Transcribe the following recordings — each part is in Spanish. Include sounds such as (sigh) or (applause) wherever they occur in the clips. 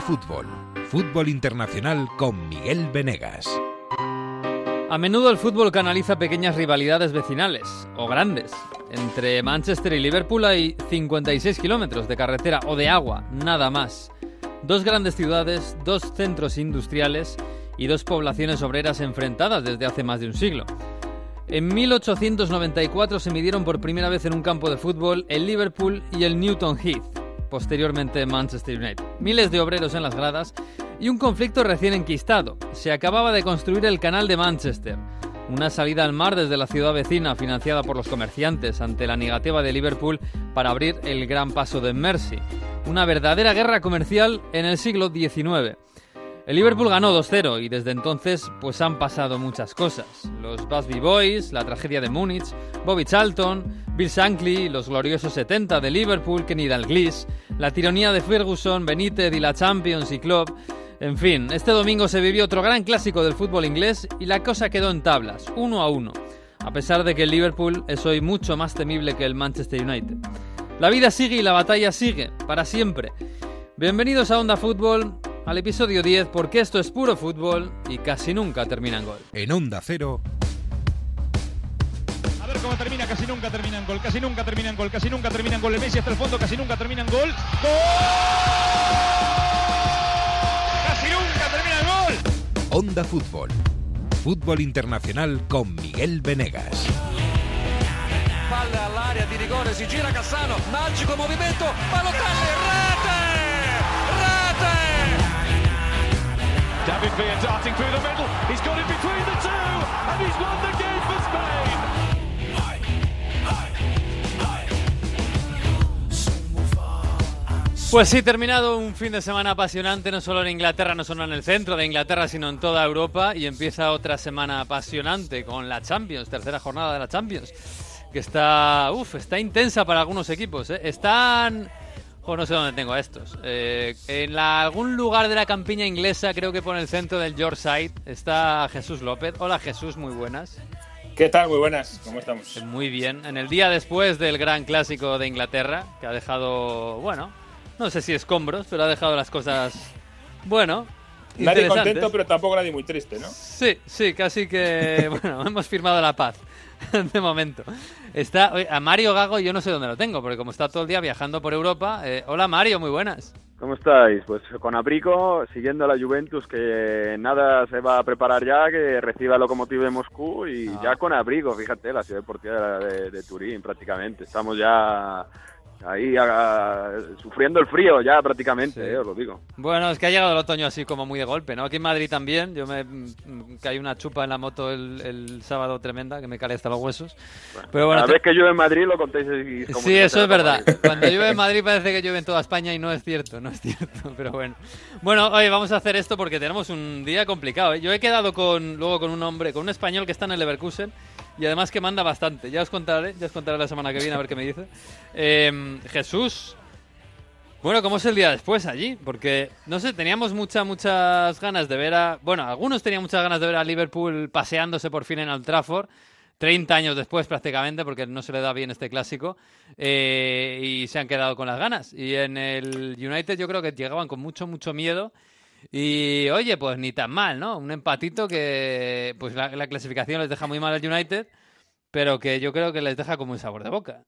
Fútbol, Fútbol Internacional con Miguel Venegas. A menudo el fútbol canaliza pequeñas rivalidades vecinales, o grandes. Entre Manchester y Liverpool hay 56 kilómetros de carretera o de agua, nada más. Dos grandes ciudades, dos centros industriales y dos poblaciones obreras enfrentadas desde hace más de un siglo. En 1894 se midieron por primera vez en un campo de fútbol el Liverpool y el Newton Heath, posteriormente Manchester United. Miles de obreros en las gradas y un conflicto recién enquistado. Se acababa de construir el Canal de Manchester, una salida al mar desde la ciudad vecina financiada por los comerciantes ante la negativa de Liverpool para abrir el gran paso de Mersey. Una verdadera guerra comercial en el siglo XIX. El Liverpool ganó 2-0 y desde entonces pues han pasado muchas cosas. Los Busby Boys, la tragedia de Múnich, Bobby Charlton, Bill Shankly, los gloriosos 70 de Liverpool, Kenny Dalglish, la tiranía de Ferguson, Benítez y la Champions y Club. En fin, este domingo se vivió otro gran clásico del fútbol inglés y la cosa quedó en tablas, uno a uno, a pesar de que el Liverpool es hoy mucho más temible que el Manchester United. La vida sigue y la batalla sigue, para siempre. Bienvenidos a Onda Fútbol, al episodio 10 porque esto es puro fútbol y casi nunca termina en gol. En Onda Cero. Cómo termina, casi nunca termina en gol, casi nunca termina en gol, casi nunca termina en gol. El Messi hasta el fondo, casi nunca termina en gol. ¡Gol! ¡Casi nunca termina en gol! Onda Fútbol. Fútbol Internacional con Miguel Venegas. Palla all'area di rigore, si gira Cassano, magico movimento, Balotelli, rete! Rete! David Villa darting through the middle. He's got it between the two, and he's won the game Pues sí, terminado un fin de semana apasionante, no solo en Inglaterra, no solo en el centro de Inglaterra, sino en toda Europa. Y empieza otra semana apasionante con la Champions, tercera jornada de la Champions, que está, uf, está intensa para algunos equipos. ¿eh? Están, jo, no sé dónde tengo a estos. Eh, en la- algún lugar de la campiña inglesa, creo que por el centro del Yorkshire, está Jesús López. Hola Jesús, muy buenas. ¿Qué tal? Muy buenas, ¿cómo estamos? Muy bien. En el día después del gran clásico de Inglaterra, que ha dejado, bueno, no sé si escombros, pero ha dejado las cosas, bueno, Nadie contento, pero tampoco nadie muy triste, ¿no? Sí, sí, casi que, (laughs) bueno, hemos firmado la paz (laughs) de momento. Está, a Mario Gago yo no sé dónde lo tengo, porque como está todo el día viajando por Europa. eh, hola Mario, muy buenas. ¿Cómo estáis? Pues con abrigo, siguiendo a la Juventus, que nada se va a preparar ya, que reciba el Lokomotiv de Moscú y Ah. ya con abrigo, fíjate, la ciudad deportiva de, de Turín prácticamente. Estamos ya ahí a- sufriendo el frío ya prácticamente, Sí. eh, os lo digo. Bueno, es que ha llegado el otoño así como muy de golpe, ¿no? Aquí en Madrid también. Yo me mm, caí una chupa en la moto el, el sábado tremenda, que me calé hasta los huesos. Pero bueno, Cada te- vez que llueve en Madrid lo contáis y Sí, eso es verdad. Madrid. Cuando llueve en (laughs) Madrid parece que llueve en toda España y no es cierto, no es cierto, (laughs) pero bueno. Bueno, oye, vamos a hacer esto porque tenemos un día complicado. ¿eh? Yo he quedado con luego con un hombre, con un español que está en el Leverkusen y además que manda bastante. Ya os contaré, ya os contaré la semana que viene a ver qué me dice. Eh, Jesús. Bueno, ¿cómo es el día después allí? Porque, no sé, teníamos muchas, muchas ganas de ver a... Bueno, algunos tenían muchas ganas de ver a Liverpool paseándose por fin en Old Trafford. 30 años después prácticamente, porque no se le da bien este clásico, eh, y se han quedado con las ganas. Y en el United yo creo que llegaban con mucho, mucho miedo. Y oye, pues ni tan mal, ¿no? Un empatito que pues la, la clasificación les deja muy mal al United, pero que yo creo que les deja como un sabor de boca.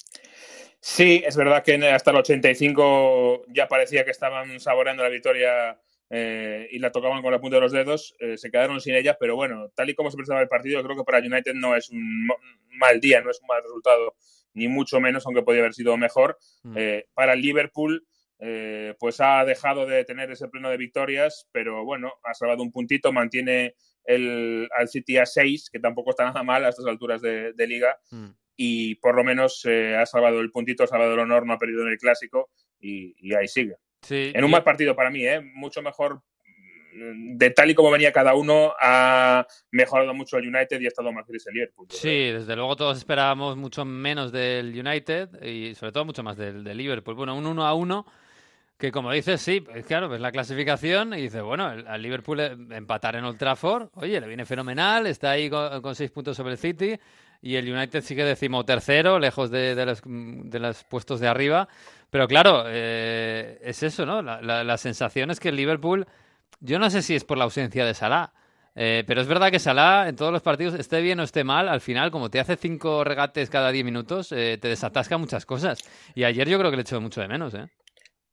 Sí, es verdad que hasta el 85 ya parecía que estaban saboreando la victoria eh, y la tocaban con la punta de los dedos. eh, se quedaron sin ella, pero bueno, tal y como se presentaba el partido, creo que para United no es un mal día, no es un mal resultado, ni mucho menos, aunque podía haber sido mejor. Mm. Eh, para Liverpool, eh, pues ha dejado de tener ese pleno de victorias, pero bueno, ha salvado un puntito, mantiene el, al City a 6, que tampoco está nada mal a estas alturas de, de liga, Mm. y por lo menos eh, ha salvado el puntito, ha salvado el honor, no ha perdido en el clásico, y, y ahí sigue. Sí, En un y- mal partido para mí, ¿eh? mucho mejor. mm, De tal y como venía cada uno, ha mejorado mucho el United y ha estado más gris el Liverpool. yo creo. Sí, desde luego todos esperábamos mucho menos del United y sobre todo mucho más del, del Liverpool. Bueno, un 1 a 1 que como dices, sí, claro, ves la clasificación y dices, bueno, al Liverpool empatar en Old Trafford, oye, le viene fenomenal, está ahí con, seis puntos sobre el City, y el United sigue decimotercero, lejos de, de, los, de los puestos de arriba. Pero claro, eh, es eso, ¿no? La, la, la, sensación es que el Liverpool, yo no sé si es por la ausencia de Salah, eh, pero es verdad que Salah en todos los partidos, esté bien o esté mal, al final, como te hace cinco regates cada diez minutos, eh, te desatasca muchas cosas. Y ayer yo creo que le echó mucho de menos, ¿eh?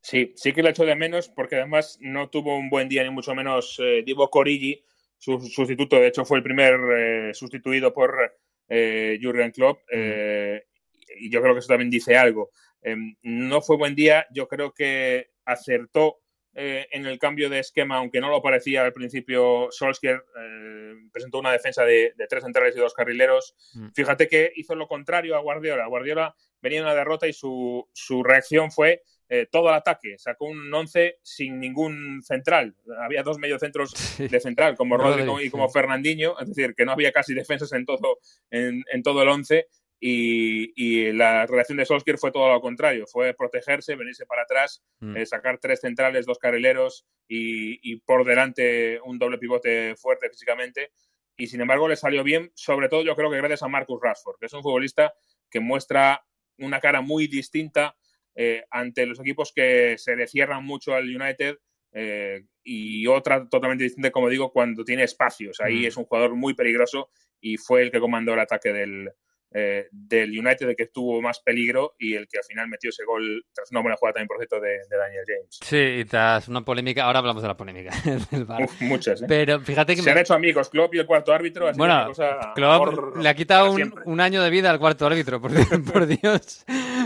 Sí, sí que le echó de menos porque además no tuvo un buen día, ni mucho menos eh, Divo Corigi, su sustituto. De hecho, fue el primer eh, sustituido por eh, Jurgen Klopp. y yo creo que eso también dice algo. Em, no fue buen día. Yo creo que acertó eh, en el cambio de esquema, aunque no lo parecía al principio, Solskjaer eh, presentó una defensa de, de, tres centrales y dos carrileros. Mm. Fíjate que hizo lo contrario a Guardiola. Guardiola venía en una derrota y su, su reacción fue eh, todo el ataque. Sacó un 11 sin ningún central. Había dos mediocentros (laughs) sí. de central, como Rodri y como. Fernandinho, es decir, que no había casi defensas en todo, en, en todo el 11. Y, y, la relación de Solskjaer fue todo lo contrario, fue protegerse, venirse para atrás, mm. eh, sacar tres centrales, dos carrileros y, y, por delante un doble pivote fuerte físicamente. Y sin embargo le salió bien, sobre todo yo creo que gracias a Marcus Rashford, que es un futbolista que muestra una cara muy distinta eh, ante los equipos que se le cierran mucho al United eh, y otra totalmente distinta, como digo, cuando tiene espacios. Ahí mm. es un jugador muy peligroso y fue el que comandó el ataque del, eh, del United, el que tuvo más peligro y el que al final metió ese gol tras una buena jugada también, por cierto, de, de Daniel James. Sí, y tras una polémica, ahora hablamos de la polémica. (laughs) del Uf, muchas, ¿eh? Pero fíjate que. Se me... han hecho amigos, Klopp y el cuarto árbitro. Así bueno, cosa Klopp le ha quitado un, un, año de vida al cuarto árbitro, por, (laughs) por Dios.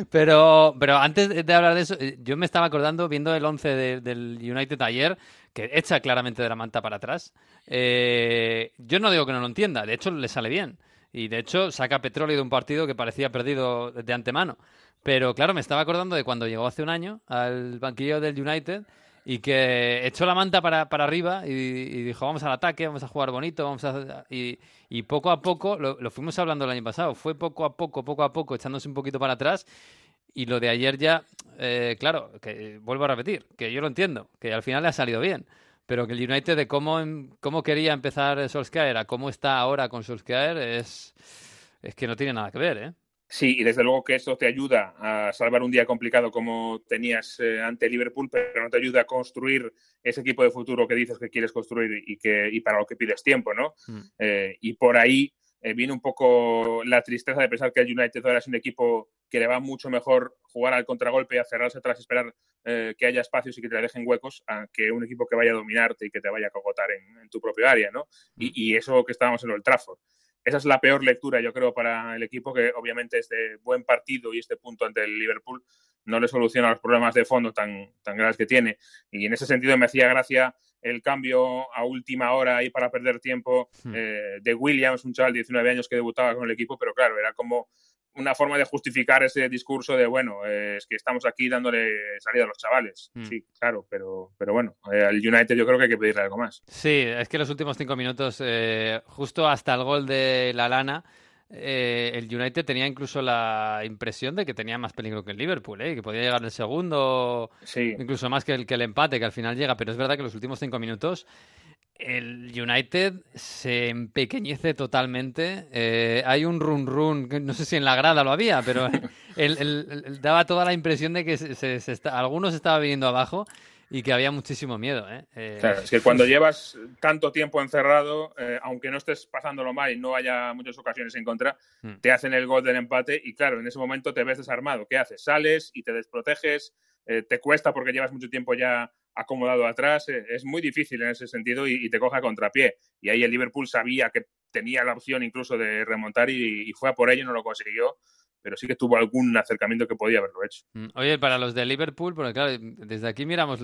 Pero, pero antes de hablar de eso, eh, yo me estaba acordando, viendo el 11 de, del United ayer, que echa claramente de la manta para atrás. Eh, yo no digo que no lo entienda, de hecho le sale bien. Y de hecho saca petróleo de un partido que parecía perdido de antemano. Pero claro, me estaba acordando de cuando llegó hace un año al banquillo del United y que echó la manta para, para arriba y, dijo vamos al ataque, vamos a jugar bonito, vamos a... Y, y poco a poco, lo, lo, fuimos hablando el año pasado, fue poco a poco, poco a poco, echándose un poquito para atrás y lo de ayer ya, eh, claro, que vuelvo a repetir, que yo lo entiendo, que al final le ha salido bien, pero que el United de cómo, cómo quería empezar Solskjaer a cómo está ahora con Solskjaer es, es que no tiene nada que ver, ¿eh? Sí, y desde luego que esto te ayuda a salvar un día complicado como tenías eh, ante Liverpool, pero no te ayuda a construir ese equipo de futuro que dices que quieres construir y, que, y para lo que pides tiempo, ¿no? Mm. Eh, y por ahí eh, viene un poco la tristeza de pensar que el United ahora es un equipo que le va mucho mejor jugar al contragolpe y a cerrarse atrás y esperar que haya espacios y que te dejen huecos a que un equipo que vaya a dominarte y que te vaya a cogotar en, en tu propio área, ¿no? Y, y, eso que estábamos en el Trafford. Esa es la peor lectura, yo creo, para el equipo, que obviamente este buen partido y este punto ante el Liverpool no le soluciona los problemas de fondo tan, tan graves que tiene. Y en ese sentido me hacía gracia el cambio a última hora ahí para perder tiempo hmm. eh, de Williams, un chaval de 19 años que debutaba con el equipo, pero claro, era como una forma de justificar ese discurso de, bueno, eh, es que estamos aquí dándole salida a los chavales. Mm. Sí, claro, pero, pero bueno, eh, al United yo creo que hay que pedirle algo más. Sí, es que los últimos cinco minutos, eh, justo hasta el gol de la lana, eh, el United tenía incluso la impresión de que tenía más peligro que el Liverpool, ¿eh? que podía llegar el segundo, sí. incluso más que el, que el empate, que al final llega, pero es verdad que los últimos cinco minutos el United se empequeñece totalmente. Eh, hay un run run, no sé si en la grada lo había, pero (laughs) daba toda la impresión de que se, se, se está, algunos estaba viniendo abajo y que había muchísimo miedo. ¿eh? Eh... Claro, es que cuando llevas tanto tiempo encerrado, eh, aunque no estés pasándolo mal y no haya muchas ocasiones en contra, mm. te hacen el gol del empate y claro, en ese momento te ves desarmado. ¿Qué haces? Sales y te desproteges, te cuesta porque llevas mucho tiempo ya acomodado atrás, eh, es muy difícil en ese sentido y, te coge a contrapié. Y ahí el Liverpool sabía que tenía la opción incluso de remontar y, fue a por ello, no lo consiguió pero sí que tuvo algún acercamiento que podía haberlo hecho. Mm, oye, para los de Liverpool, porque claro, desde aquí miramos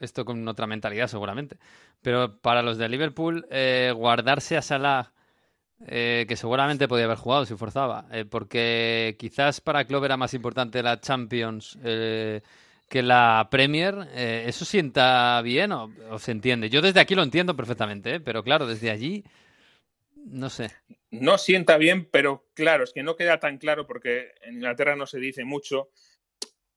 esto con otra mentalidad seguramente, pero para los de Liverpool, eh, guardarse a Salah, eh, que seguramente podía haber jugado si forzaba, eh, porque quizás para Klopp era más importante la Champions que la Premier, ¿eso sienta bien o, o, se entiende? Yo desde aquí lo entiendo perfectamente, pero claro, desde allí no sé. No sienta bien, pero claro, es que no queda tan claro porque en Inglaterra no se dice mucho.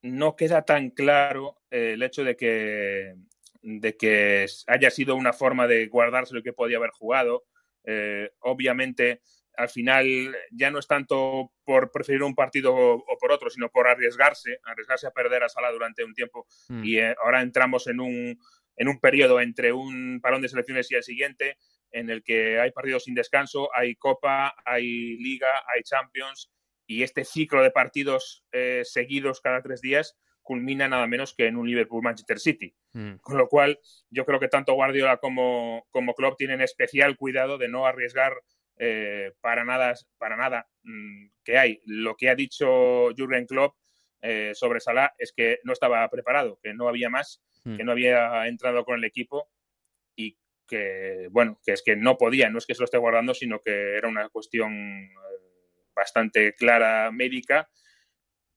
No queda tan claro eh, el hecho de que, de que haya sido una forma de guardarse lo que podía haber jugado. Eh, obviamente al final ya no es tanto por preferir un partido o, por otro, sino por arriesgarse, arriesgarse a perder a Sala durante un tiempo. Mm. Y eh, ahora entramos en un, en un periodo entre un parón de selecciones y el siguiente, en el que hay partidos sin descanso, hay Copa, hay Liga, hay Champions, y este ciclo de partidos eh, seguidos cada tres días culmina nada menos que en un Liverpool-Manchester City. Mm. Con lo cual, yo creo que tanto Guardiola como, como Klopp tienen especial cuidado de no arriesgar eh, para nada, para nada mm, que hay. Lo que ha dicho Jürgen Klopp eh, sobre Salah es que no estaba preparado, que no había más, Mm. que no había entrado con el equipo y que, bueno, que es que no podía, no es que se lo esté guardando, sino que era una cuestión eh, bastante clara médica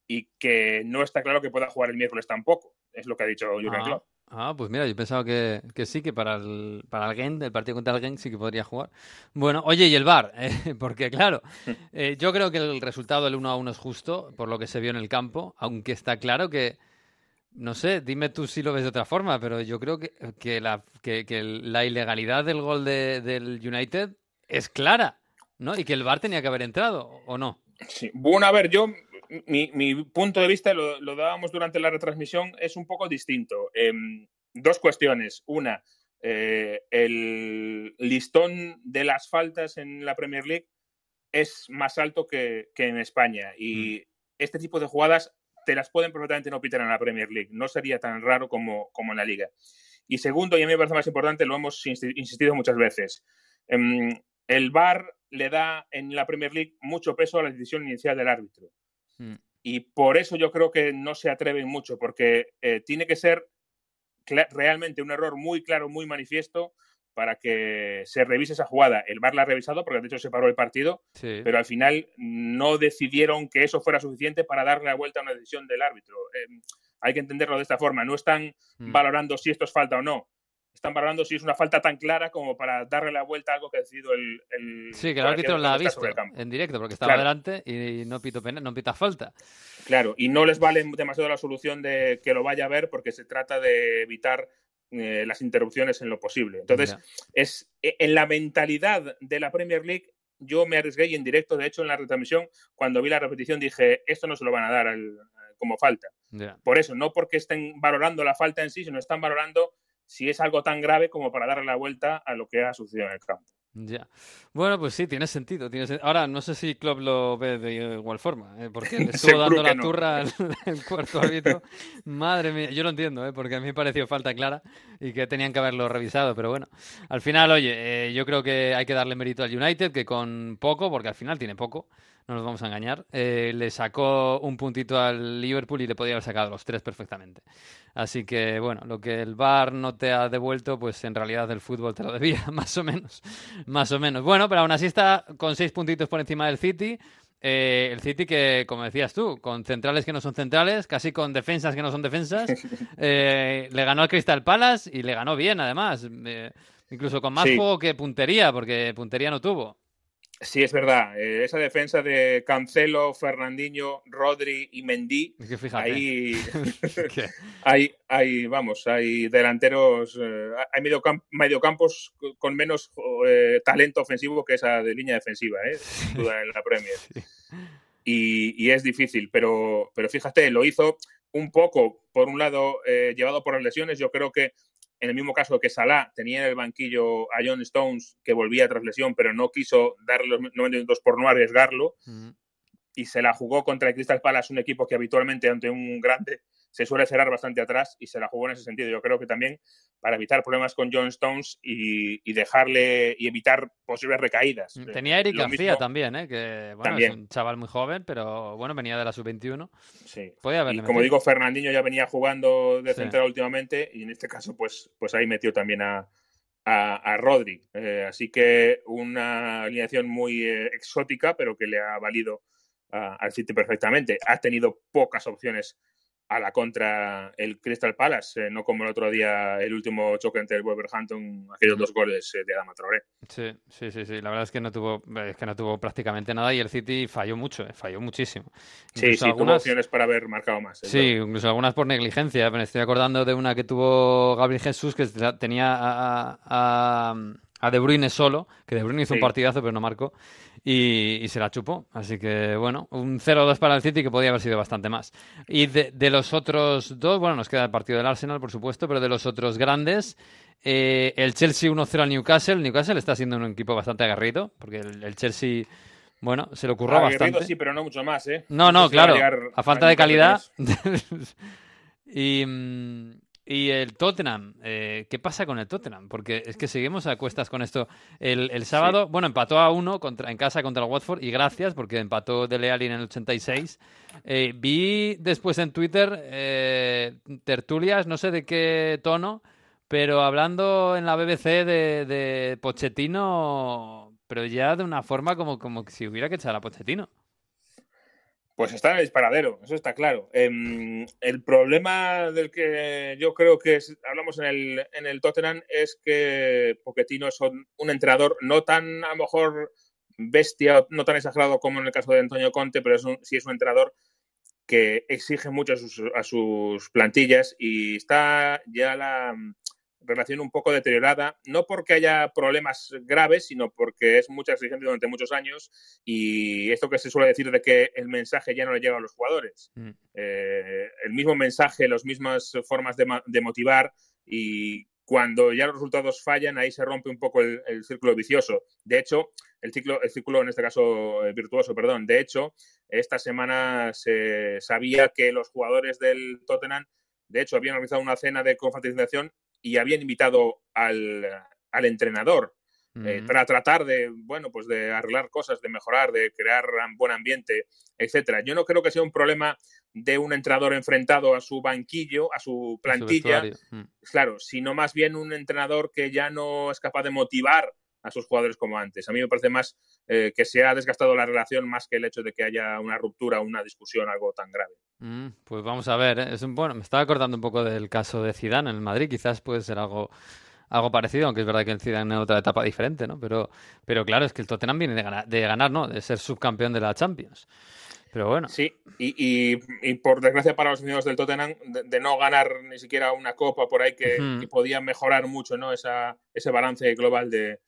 y que no está claro que pueda jugar el miércoles tampoco, es lo que ha dicho Jürgen Ah, Klopp. Ah, pues mira, yo pensaba que, que sí, que para el, para el el partido contra el Gent, sí que podría jugar. Bueno, oye, y el VAR, (laughs) Eh, porque claro, eh, yo creo que el resultado del 1 a 1 es justo, por lo que se vio en el campo, aunque está claro que, no sé, dime tú si lo ves de otra forma, pero yo creo que, que, la, que, que la ilegalidad del gol de- del United es clara, ¿no? Y que el VAR tenía que haber entrado, ¿o no? Sí. Bueno, a ver, yo, mi, mi punto de vista, lo, lo dábamos durante la retransmisión, es un poco distinto. Em, dos cuestiones. Una, eh, el listón de las faltas en la Premier League es más alto que, que en España y este tipo de jugadas te las pueden perfectamente no pitar en la Premier League. No sería tan raro como, como en la Liga. Y segundo, y a mí me parece más importante, lo hemos insi- insistido muchas veces. em, el VAR le da en la Premier League mucho peso a la decisión inicial del árbitro. Mm. Y por eso yo creo que no se atreven mucho, porque eh, tiene que ser realmente un error muy claro, muy manifiesto para que se revise esa jugada. El VAR la ha revisado porque de hecho se paró el partido, Sí. pero al final no decidieron que eso fuera suficiente para darle la vuelta a una decisión del árbitro. Eh, hay que entenderlo de esta forma. No están Mm. valorando si esto es falta o no. Están valorando si es una falta tan clara como para darle la vuelta a algo que ha decidido el. el Sí, que el árbitro la ha visto en directo porque estaba Claro. delante y no, pito pena- no pita falta. Claro, y no les vale demasiado la solución de que lo vaya a ver porque se trata de evitar eh, las interrupciones en lo posible. Entonces, es e- en la mentalidad de la Premier League, yo me arriesgué y en directo, de hecho, en la retransmisión, cuando vi la repetición, dije, esto no se lo van a dar al- como falta. Por eso, no porque estén valorando la falta en sí, sino están valorando si es algo tan grave como para darle la vuelta a lo que ha sucedido en el campo. Ya. Bueno, pues sí, tiene sentido. Tiene sen- Ahora, no sé si Klopp lo ve de igual forma, ¿eh? porque le (laughs) estuvo dando la no. turra (laughs) al cuarto árbitro. Madre mía, yo lo entiendo, ¿eh? porque a mí me pareció falta clara y que tenían que haberlo revisado, pero bueno. Al final, oye, eh, yo creo que hay que darle mérito al United, que con poco, porque al final tiene poco, no nos vamos a engañar, eh, le sacó un puntito al Liverpool y le podía haber sacado los tres perfectamente. Así que, bueno, lo que el VAR no te ha devuelto, pues en realidad el fútbol te lo debía, (laughs) más o menos. Más o menos. Bueno, pero aún así está con seis puntitos por encima del City. Eh, el City que, como decías tú, con centrales que no son centrales, casi con defensas que no son defensas, (laughs) eh, le ganó al Crystal Palace y le ganó bien, además. Incluso con más Sí. juego que puntería, porque puntería no tuvo. Sí, es verdad. eh, esa defensa de Cancelo, Fernandinho, Rodri y Mendy, Es que fíjate. ahí (laughs) (laughs) hay, hay, vamos, hay delanteros, eh, hay mediocam- mediocampos con menos eh, talento ofensivo que esa de línea defensiva, ¿eh? sin duda en la Premier. (laughs) Y, y es difícil, pero, pero fíjate, lo hizo un poco, por un lado, llevado por las lesiones. Yo creo que en el mismo caso que Salah tenía en el banquillo a John Stones, que volvía tras lesión, pero no quiso darle los 90 minutos por no arriesgarlo y se la jugó contra el Crystal Palace, un equipo que habitualmente ante un grande se suele cerrar bastante atrás y se la jugó en ese sentido. Yo creo que también para evitar problemas con John Stones y, y dejarle y evitar posibles recaídas. Mm, Tenía a Eric García también, ¿eh? que bueno, También. es un chaval muy joven, pero bueno, venía de la sub-21. Sí. Podía haberle Y como metido. digo, Fernandinho ya venía jugando de Sí. central últimamente y en este caso, pues, pues ahí metió también a, a, a Rodri. Eh, así que una alineación muy eh, exótica, pero que le ha valido a- al City perfectamente. Ha tenido pocas opciones a la contra el Crystal Palace, eh, no como el otro día el último choque entre el Wolverhampton, aquellos dos goles eh, de Adama Traoré. Sí, sí, sí, sí. La verdad es que no tuvo, es que no tuvo prácticamente nada y el City falló mucho, eh, falló muchísimo. Sí, Incluso sí, tuvo algunas- opciones para haber marcado más. Sí, incluso algunas por negligencia. Me estoy acordando de una que tuvo Gabriel Jesús que tenía a, a- a De Bruyne solo, que De Bruyne hizo un partidazo pero no marcó, y, y se la chupó. Así que bueno, un 0-2 para el City que podía haber sido bastante más. Y de, de los otros dos, bueno, nos queda el partido del Arsenal, por supuesto, pero de los otros grandes, eh, el Chelsea 1-0 al Newcastle. Newcastle está siendo un equipo bastante aguerrido, porque el, el Chelsea, bueno, se lo ocurrió bastante. sí, pero no mucho más, ¿eh? No, no, a claro. A falta al de calidad. (laughs) Y, mm, y el Tottenham. eh, ¿Qué pasa con el Tottenham? Porque es que seguimos a cuestas con esto. El, el sábado, bueno, empató a uno contra, en casa contra el Watford y gracias porque empató Dele Alli en el 86. Eh, vi después en Twitter eh, tertulias, no sé de qué tono, pero hablando en la BBC de, de Pochettino, pero ya de una forma como, como si hubiera que echar a Pochettino. Pues está en el disparadero, eso está claro. Em, el problema del que yo creo que hablamos en el, en el Tottenham es que Pochettino es un, entrenador no tan, a lo mejor, bestia, no tan exagerado como en el caso de Antonio Conte, pero es un- sí es un entrenador que exige mucho a sus, plantillas y está ya la relación un poco deteriorada, no porque haya problemas graves, sino porque es mucha exigencia durante muchos años y esto que se suele decir de que el mensaje ya no le llega a los jugadores. Mm. Eh, el mismo mensaje, las mismas formas de, de motivar y cuando ya los resultados fallan, ahí se rompe un poco el, el círculo vicioso. De hecho, el ciclo, el círculo en este caso eh, virtuoso, perdón. De hecho, esta semana se sabía que los jugadores del Tottenham, de hecho, habían organizado una cena de confraternización y habían invitado al, al entrenador eh, para tratar de, bueno, pues de arreglar cosas, de mejorar, de crear un buen ambiente, etcétera. Yo no creo que sea un problema de un entrenador enfrentado a su banquillo, a su plantilla. Mm. claro, sino más bien un entrenador que ya no es capaz de motivar a sus jugadores como antes. A mí me parece más eh, que se ha desgastado la relación más que el hecho de que haya una ruptura, una discusión, algo tan grave. Mm, pues vamos a ver, ¿eh? es un, bueno, me estaba acordando un poco del caso de Zidane en el Madrid, quizás puede ser algo, algo parecido, aunque es verdad que el Zidane en otra etapa diferente, ¿no? Pero, pero claro, es que el Tottenham viene de ganar, de ganar, ¿no? De ser subcampeón de la Champions. Pero bueno, Sí, y, y- y por desgracia para los aficionados del Tottenham, de, de no ganar ni siquiera una copa por ahí que, Ujú. que podía mejorar mucho ¿no? Esa, ese balance global de,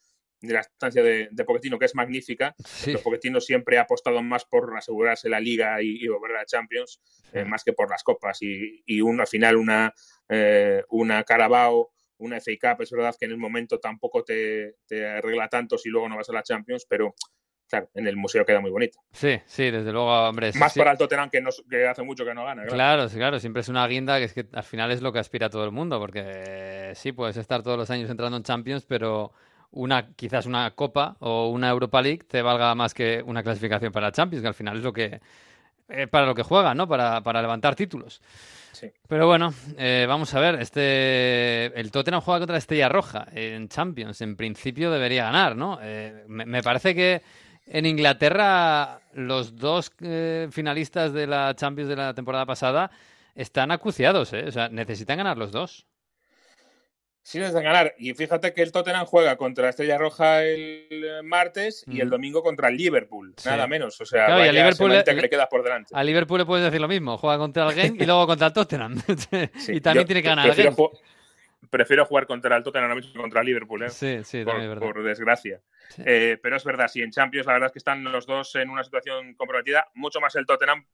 de la estancia de, de Pochettino, que es magnífica. sí, Pero Pochettino siempre ha apostado más por asegurarse la liga y, y volver a la Champions, eh, más que por las copas. Y, y un, al final una, eh, una Carabao, una FA Cup, es verdad que en el momento tampoco te, te arregla tanto si luego no vas a la Champions, pero claro, en el museo queda muy bonito. sí, sí, desde luego, hombre. Más sí. para el Tottenham que, no, que hace mucho que no gana. claro. Claro, sí, claro, siempre es una guinda que es que al final es lo que aspira todo el mundo, porque eh, sí, puedes estar todos los años entrando en Champions, pero una, quizás una Copa o una Europa League te valga más que una clasificación para la Champions, que al final es lo que eh, para lo que juega, ¿no? Para, para levantar títulos. Sí. Pero bueno, eh, vamos a ver, este el Tottenham juega contra la Estrella Roja en Champions, en principio debería ganar, ¿no? Eh, me, me parece que en Inglaterra los dos eh, finalistas de la Champions de la temporada pasada están acuciados, ¿eh? O sea, necesitan ganar los dos. Sí necesitan ganar. Y fíjate que el Tottenham juega contra Estrella Roja el eh, martes y el domingo contra el Liverpool. Sí. Nada menos. O sea, Claro, y vaya al Liverpool semanita le- que le queda por delante. A Liverpool le puedes decir lo mismo, juega contra el Genk y luego contra el Tottenham. (laughs) Sí, y también tiene que ganar el prefiero, Genk. ju- prefiero jugar contra el Tottenham ahora mismo que contra el Liverpool, ¿eh? Sí, sí, por, también es verdad. por desgracia. Sí. Eh, pero es verdad, sí, en Champions la verdad es que están los dos en una situación comprometida, mucho más el Tottenham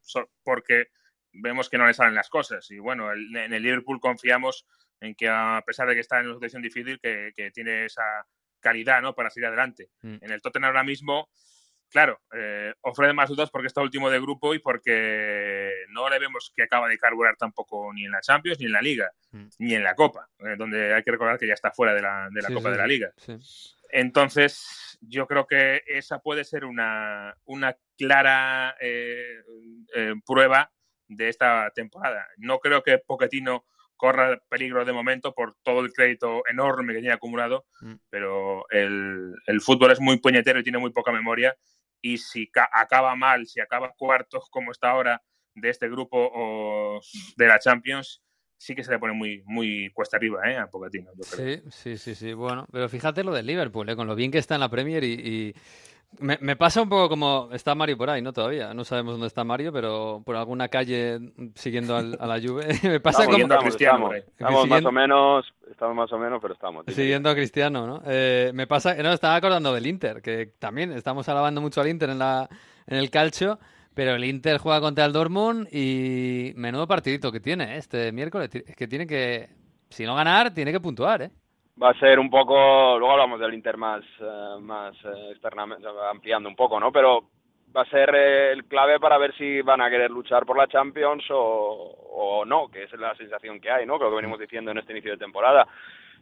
porque vemos que no le salen las cosas. Y bueno, en el Liverpool confiamos en que a pesar de que está en una situación difícil, que, que tiene esa calidad ¿no? para seguir adelante. Mm. En el Tottenham ahora mismo, claro, eh, ofrece más dudas porque está último de grupo y porque no le vemos que acaba de carburar tampoco ni en la Champions ni en la Liga, Mm. ni en la Copa, eh, donde hay que recordar que ya está fuera de la, de la Sí, Copa sí, de la. Liga. Sí. Entonces, yo creo que esa puede ser una, una clara eh, eh, prueba de esta temporada. No creo que Pochettino corra peligro de momento por todo el crédito enorme que tiene acumulado, Mm. pero el, el fútbol es muy puñetero y tiene muy poca memoria y si ca- acaba mal, si acaba cuarto como está ahora de este grupo o de la Champions, sí que se le pone muy, muy cuesta arriba ¿eh? a Pochettino. yo creo. Sí, sí, sí, sí. Bueno, pero fíjate lo del Liverpool, ¿eh? con lo bien que está en la Premier y, y Me, me pasa un poco como está Mario por ahí, ¿no? Todavía. No sabemos dónde está Mario, pero por alguna calle siguiendo al- a la Juve. (laughs) me pasa Estamos, como Siguiendo a estamos, Cristiano estamos. Estamos más o menos, estamos más o menos, pero estamos. siguiendo a Cristiano, ¿no? Eh, me pasa, no, estaba acordando del Inter, que también estamos alabando mucho al Inter en la en el calcio, pero el Inter juega contra el Dortmund y menudo partidito que tiene ¿eh? este miércoles. Que tiene que, si no ganar, tiene que puntuar, ¿eh? Va a ser un poco, luego hablamos del Inter más, eh, más eh, externamente, ampliando un poco, ¿no? Pero va a ser eh, el clave para ver si van a querer luchar por la Champions o, o no, que es la sensación que hay, ¿no? Lo que venimos diciendo en este inicio de temporada.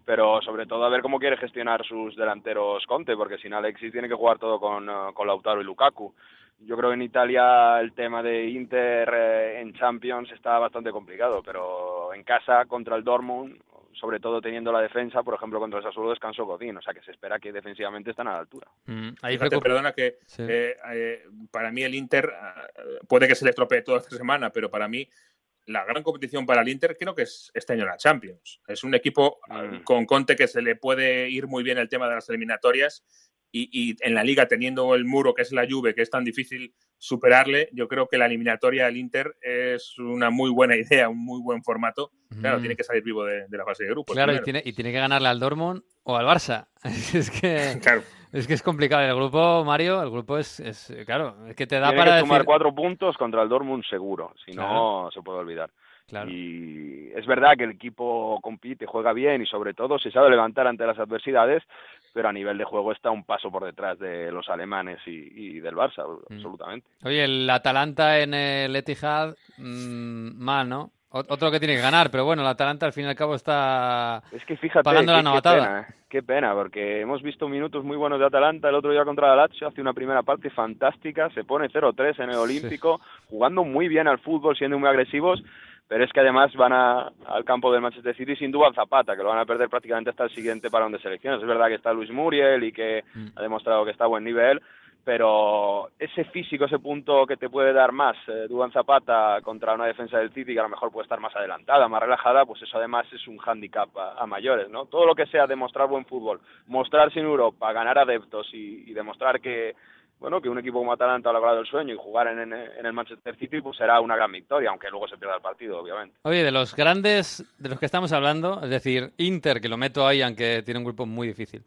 Pero sobre todo a ver cómo quiere gestionar sus delanteros Conte, porque sin Alexis tiene que jugar todo con, con Lautaro y Lukaku. Yo creo que en Italia el tema de Inter en Champions está bastante complicado, pero en casa contra el Dortmund, sobre todo teniendo la defensa, por ejemplo contra el Sassuolo descansó Godín, o sea que se espera que defensivamente están a la altura. Mm, ahí Fíjate, perdona que Sí. eh, eh, para mí el Inter ah, puede que se le estropee toda esta semana, pero para mí la gran competición para el Inter creo que es este año la Champions. Es un equipo Mm. con Conte que se le puede ir muy bien el tema de las eliminatorias y, y en la liga teniendo el muro que es la Juve, que es tan difícil superarle, yo creo que la eliminatoria del Inter es una muy buena (laughs) idea, un muy buen formato. Claro, Mm. tiene que salir vivo de, de la fase de grupos. Claro, y tiene, y tiene que ganarle al Dortmund o al Barça. (laughs) es que (laughs) Claro. es que es complicado. El grupo, Mario, el grupo es, es claro, es que te da Tiene para que sumar decir... cuatro puntos contra el Dortmund seguro, si no Claro. se puede olvidar. Claro. Y es verdad que el equipo compite, juega bien y sobre todo se sabe levantar ante las adversidades, pero a nivel de juego está un paso por detrás de los alemanes y, y del Barça, Mm. absolutamente. Oye, el Atalanta en el Etihad, mm, mal, ¿no? Otro que tiene que ganar, pero bueno, el Atalanta al fin y al cabo está... Es que fíjate, Pagando la qué- qué novatada. pena, ¿eh? qué pena, porque hemos visto minutos muy buenos de Atalanta el otro día contra la Lazio, hace una primera parte fantástica, se pone 0-3 en el Olímpico, jugando muy bien al fútbol, siendo muy agresivos, pero es que además van a- al campo del Manchester City sin duda Zapata, que lo van a perder prácticamente hasta el siguiente parón de selecciones. Es verdad que está Luis Muriel y que Mm. ha demostrado que está a buen nivel, pero ese físico, ese punto que te puede dar más eh, Duban Zapata contra una defensa del City que a lo mejor puede estar más adelantada, más relajada, pues eso además es un hándicap a, a mayores, ¿no? Todo lo que sea demostrar buen fútbol, mostrarse en Europa, ganar adeptos y, y demostrar que bueno, que un equipo como Atalanta ha logrado el sueño y jugar en, en- en el Manchester City pues será una gran victoria, aunque luego se pierda el partido, obviamente. Oye, de los grandes de los que estamos hablando, es decir, Inter, que lo meto ahí, aunque tiene un grupo muy difícil,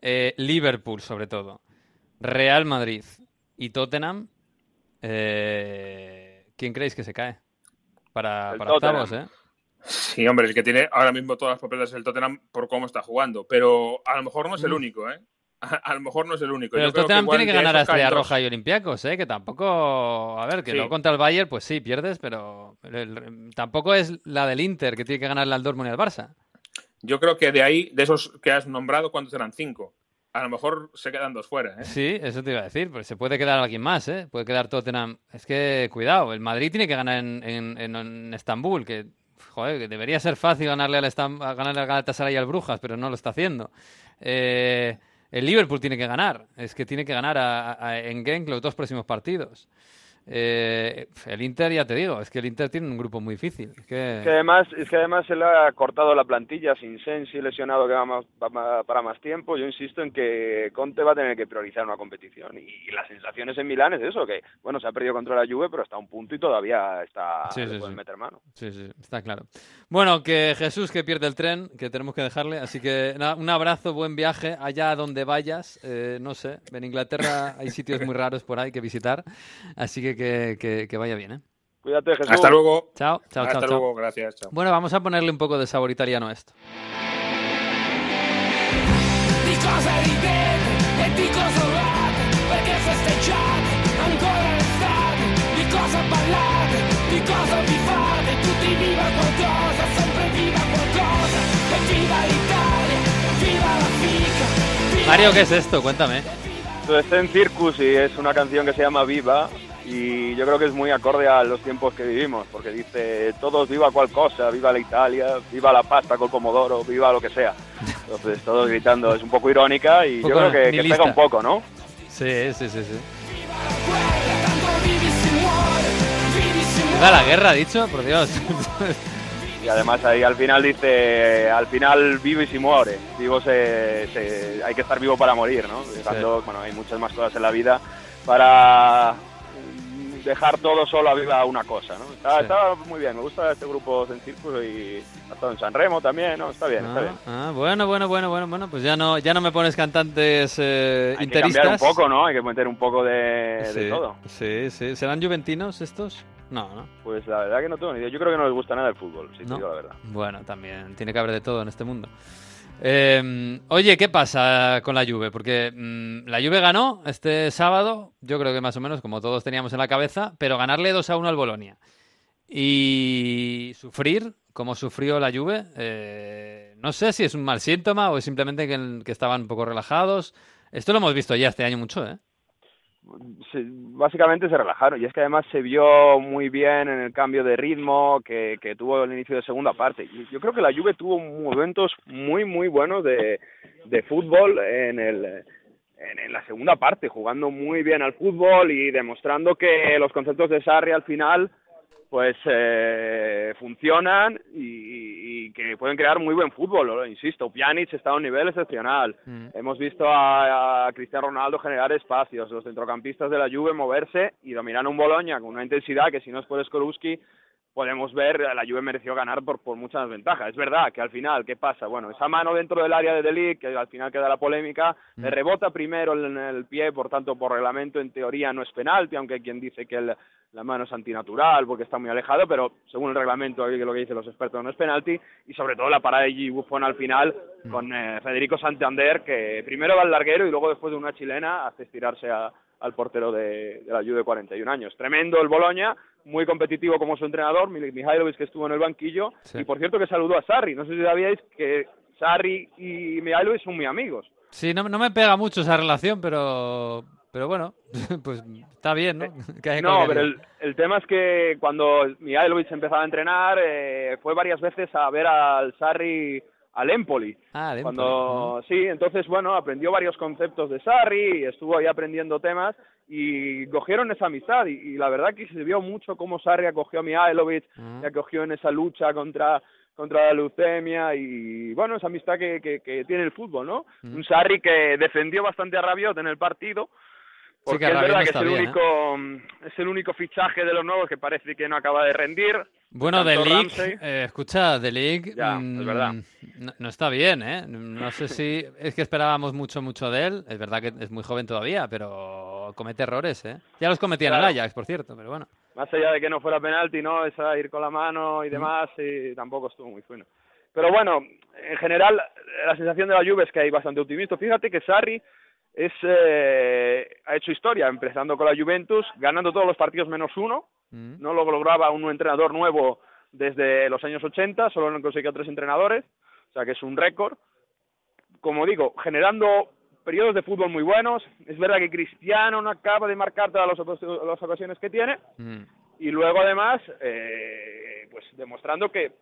eh, Liverpool sobre todo, Real Madrid y Tottenham, eh, ¿quién creéis que se cae? Para, El para octavos, ¿eh? Sí, hombre, el que tiene ahora mismo todas las papeles es el Tottenham por cómo está jugando, pero a lo mejor no es el Mm. único, ¿eh? A, (laughs) a lo mejor no es el único. Pero Yo el creo Tottenham tiene que ganar a Estrella. Roja y Olympiacos, ¿eh? Que tampoco... A ver, que Sí. no contra el Bayern, pues sí, pierdes, pero el- el- tampoco es la del Inter, que tiene que ganarle al Dortmund y al Barça. Yo creo que de ahí, de esos que has nombrado, ¿cuántos eran? Cinco. A lo mejor se quedan dos fuera, ¿eh? Sí, eso te iba a decir, pues se puede quedar alguien más, ¿eh? Puede quedar Tottenham. Es que, cuidado, el Madrid tiene que ganar en, en, en- en Estambul, que, joder, que debería ser fácil ganarle al, Estam- a ganarle al Galatasaray y al Brujas, pero no lo está haciendo. Eh, el Liverpool tiene que ganar, es que tiene que ganar a- en Genk los dos próximos partidos. Eh, el Inter, ya te digo, es que el Inter tiene un grupo muy difícil. Es que... Es que además, es que además se le ha cortado la plantilla sin Sensi lesionado que va, más- va para más tiempo. Yo insisto en que Conte va a tener que priorizar una competición. Y, las sensaciones en Milán es eso, que bueno, se ha perdido contra la Juve, pero está a un punto y todavía está Sí, sí, sí. meter mano. Sí, sí, está claro. Bueno, que Jesús que pierde el tren, que tenemos que dejarle. Así que nada, un abrazo, buen viaje allá donde vayas. Eh, no sé, en Inglaterra hay sitios muy raros por ahí que visitar. Así que que, que- que vaya bien, ¿eh? Cuídate, Jesús. Hasta luego. Chao, chao, Hasta chao, chao. luego, gracias. Chao. Bueno, vamos a ponerle un poco de sabor italiano a esto. Mario, ¿qué es esto? Cuéntame. Entonces, está en Circus y es una canción que se llama Viva y yo creo que es muy acorde a los tiempos que vivimos porque dice todos viva cual cosa, viva la Italia, viva la pasta con pomodoro, viva lo que sea. Entonces todos gritando, es un poco irónica y Un yo poco creo que, que pega un poco, ¿no? Sí, sí, sí, sí. tanto ¿Viva la guerra, dicho? Por Dios. Y además ahí al final dice, al final vive y si muere. Vivo se, se- hay que estar vivo para morir, ¿no? Dejando, bueno, hay muchas más cosas en la vida para dejar todo solo a viva una cosa, ¿no? Está, Sí. está muy bien, me gusta este grupo en círculo y ha estado en San Remo también, ¿no? Está bien, está bien. Ah, ah, bueno, bueno, bueno, bueno, bueno, pues ya no, ya no me pones cantantes eh, Hay que interistas. cambiar un poco, ¿no? Hay que meter un poco de, de sí, todo. Sí, sí. ¿Serán juventinos estos? No, no. Pues la verdad que no tengo ni idea. Yo creo que no les gusta nada el fútbol, si te ¿No? digo la verdad. Bueno, también tiene que haber de todo en este mundo. Eh, oye, ¿qué pasa con la Juve? Porque mm, la Juve ganó este sábado, yo creo que más o menos como todos teníamos en la cabeza, pero ganarle 2 a 1 al Bolonia y sufrir como sufrió la Juve, eh, no sé si es un mal síntoma o es simplemente que, que estaban un poco relajados. Esto lo hemos visto ya este año mucho, ¿eh? Se- básicamente se relajaron y es que además se vio muy bien en el cambio de ritmo que, que tuvo el inicio de segunda parte. Yo creo que la Juve tuvo momentos muy muy buenos de, de fútbol en el en la segunda parte, jugando muy bien al fútbol y demostrando que los conceptos de Sarri al final pues eh, funcionan y, y que pueden crear muy buen fútbol, lo insisto, Pjanic está a un nivel excepcional. Mm. Hemos visto a, a Cristiano Ronaldo generar espacios, los centrocampistas de la Juve moverse y dominar un Boloña con una intensidad que si no es por Skorupski podemos ver la Juve mereció ganar por, por mucha desventaja. Es verdad que al final, ¿qué pasa? Bueno, esa mano dentro del área de Delic, que al final queda la polémica, le rebota primero en el pie, por tanto, por reglamento, en teoría no es penalti, aunque hay quien dice que el- la mano es antinatural porque está muy alejado, pero según el reglamento, lo que dicen los expertos, no es penalti, y sobre todo la parada de Buffon al final con eh, Federico Santander, que primero va al larguero y luego después de una chilena hace estirarse a- al portero de, de la Juve de 41 años. Tremendo el Boloña, muy competitivo como su entrenador, Mihailovic que estuvo en el banquillo, Sí. y por cierto que saludó a Sarri, no sé si sabíais que Sarri y Mihailovic son muy amigos. Sí, no, no me pega mucho esa relación, pero, pero bueno, (laughs) pues está bien, ¿no? Que haya No, pero el tema es que cuando Mihailovic empezaba a entrenar, eh, fue varias veces a ver al Sarri al Empoli. Ah, Cuando sí, entonces bueno, aprendió varios conceptos de Sarri, y estuvo ahí aprendiendo temas y cogieron esa amistad y, y la verdad que se vio mucho cómo Sarri acogió a Mihailovic, le acogió en esa lucha contra contra la leucemia y bueno, esa amistad que, que, que tiene el fútbol, ¿no? Un Sarri que defendió bastante a Rabiot en el partido, porque que es verdad no que es el bien, ¿eh? único mm, es el único fichaje de los nuevos que parece que no acaba de rendir. Bueno, Ligt, Ramsey- eh, escucha, Ya, mm, es verdad. No, no está bien, ¿eh? No sé si es que esperábamos mucho, mucho de él. Es verdad que es muy joven todavía, pero comete errores, ¿eh? Ya los cometía en Claro. el Ajax, por cierto, pero bueno. más allá de que no fuera penalti, ¿no? Esa ir con la mano y Mm. demás, y tampoco estuvo muy fino. Pero bueno, en general, la sensación de la Juve es que hay bastante optimismo. Fíjate que Sarri es, eh, ha hecho historia, empezando con la Juventus, ganando todos los partidos menos uno. Mm. No lo lograba un entrenador nuevo desde los años 80, solo lo han conseguido tres entrenadores, o sea que es un récord. Como digo, generando periodos de fútbol muy buenos. Es verdad que Cristiano no acaba de marcar todas las ocasiones que tiene, Mm. y luego además eh, pues demostrando que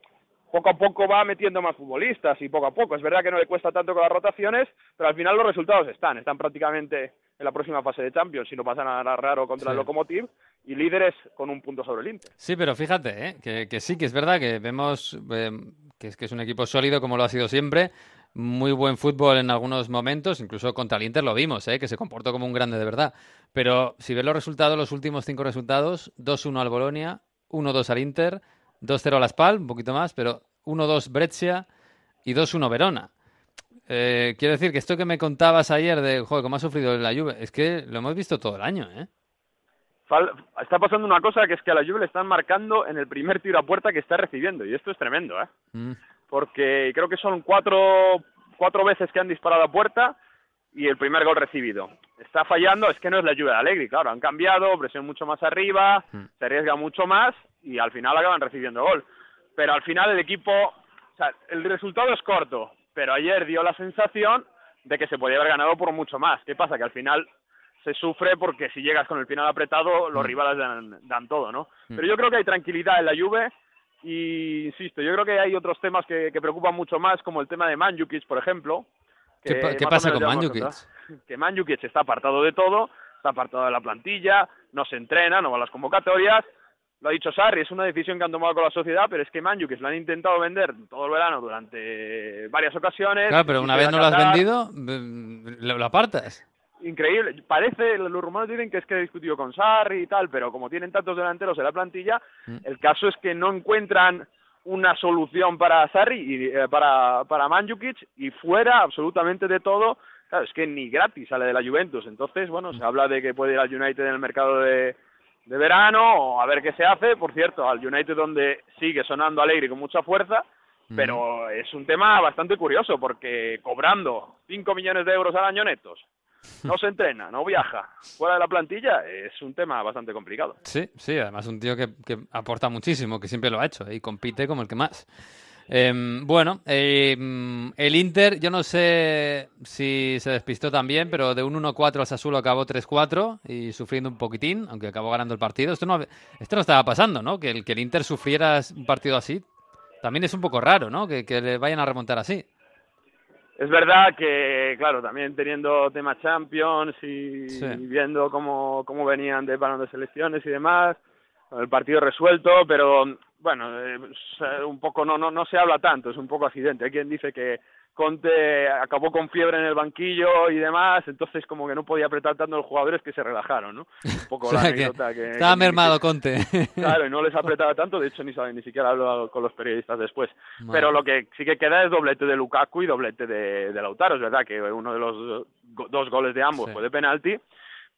poco a poco va metiendo más futbolistas y poco a poco es verdad que no le cuesta tanto con las rotaciones pero al final los resultados están están prácticamente en la próxima fase de Champions si no pasa nada raro contra Sí. el Lokomotiv y líderes con un punto sobre el Inter Sí, pero fíjate, ¿eh? que, que sí, que es verdad que vemos eh, que, es, que es un equipo sólido como lo ha sido siempre, muy buen fútbol en algunos momentos, incluso contra el Inter lo vimos, ¿eh? que se comportó como un grande de verdad. Pero si ves los resultados, los últimos cinco resultados, 2-1 al Bolonia, 1-2 al Inter, 2-0 a la Spal, un poquito más, pero 1-2 Brescia y 2-1 Verona. Eh, quiero decir que esto que me contabas ayer de, joder, cómo ha sufrido la Juve, es que lo hemos visto todo el año, ¿eh? Está pasando una cosa que es que a la Juve le están marcando en el primer tiro a puerta que está recibiendo y esto es tremendo ¿eh? Mm. porque creo que son cuatro, cuatro veces que han disparado a puerta y el primer gol recibido. Está fallando, es que no es la lluvia de Alegri, claro, han cambiado, presión mucho más arriba, Mm. se arriesga mucho más y al final acaban recibiendo gol. Pero al final el equipo, o sea, el resultado es corto, pero ayer dio la sensación de que se podía haber ganado por mucho más. ¿Qué pasa? Que al final se sufre porque si llegas con el final apretado, los Mm. rivales dan, dan todo, ¿no? Mm. Pero yo creo que hay tranquilidad en la Juve y insisto, yo creo que hay otros temas que, que preocupan mucho más, como el tema de Manjukic, por ejemplo. ¿Qué, que qué o pasa con Manjukic? Que Manjukic está apartado de todo, está apartado de la plantilla, no se entrena, no va a las convocatorias lo ha dicho Sarri, es una decisión que han tomado con la sociedad, pero es que que lo han intentado vender todo el verano durante varias ocasiones. Claro, pero una vez no lo has vendido, mm, lo, apartas. Increíble. Parece, los rumores dicen que es que ha discutido con Sarri y tal, pero como tienen tantos delanteros en la plantilla, mm. el caso es que no encuentran una solución para Sarri y eh, para, para Manjukic y fuera absolutamente de todo. Claro, es que ni gratis sale de la Juventus. Entonces, bueno, se mm. habla de que puede ir al United en el mercado de, de verano a ver qué se hace. Por cierto, al United donde sigue sonando alegre con mucha fuerza, pero es un tema bastante curioso porque cobrando 5 millones de euros al año netos, no se entrena, no viaja, fuera de la plantilla, es un tema bastante complicado. Sí, sí, además un tío que, que aporta muchísimo, que siempre lo ha hecho y compite como el que más. Em, bueno, em, el Inter, yo no sé si se despistó también, pero de un 1-4 al Sassuolo acabó 3-4 y sufriendo un poquitín, aunque acabó ganando el partido. Esto no, esto no estaba pasando, ¿no? Que el, que el Inter sufriera un partido así también es un poco raro, ¿no? Que, le vayan a remontar así. Es verdad que, claro, también teniendo tema Champions y, viendo cómo, cómo venían de balón de selecciones y demás, el partido resuelto, pero bueno, eh, un poco no, no, no se habla tanto, es un poco accidente. Hay quien dice que Conte acabó con fiebre en el banquillo y demás, entonces como que no podía apretar tanto a los jugadores que se relajaron, ¿no? Un poco (laughs) la anécdota que, Estaba mermado Conte. (laughs) Claro, y no les apretaba tanto, de hecho ni saben, ni siquiera hablado con los periodistas después. Pero lo que sí que queda es doblete de Lukaku y doblete de, de Lautaro, es verdad que uno de los dos goles de ambos fue de penalti,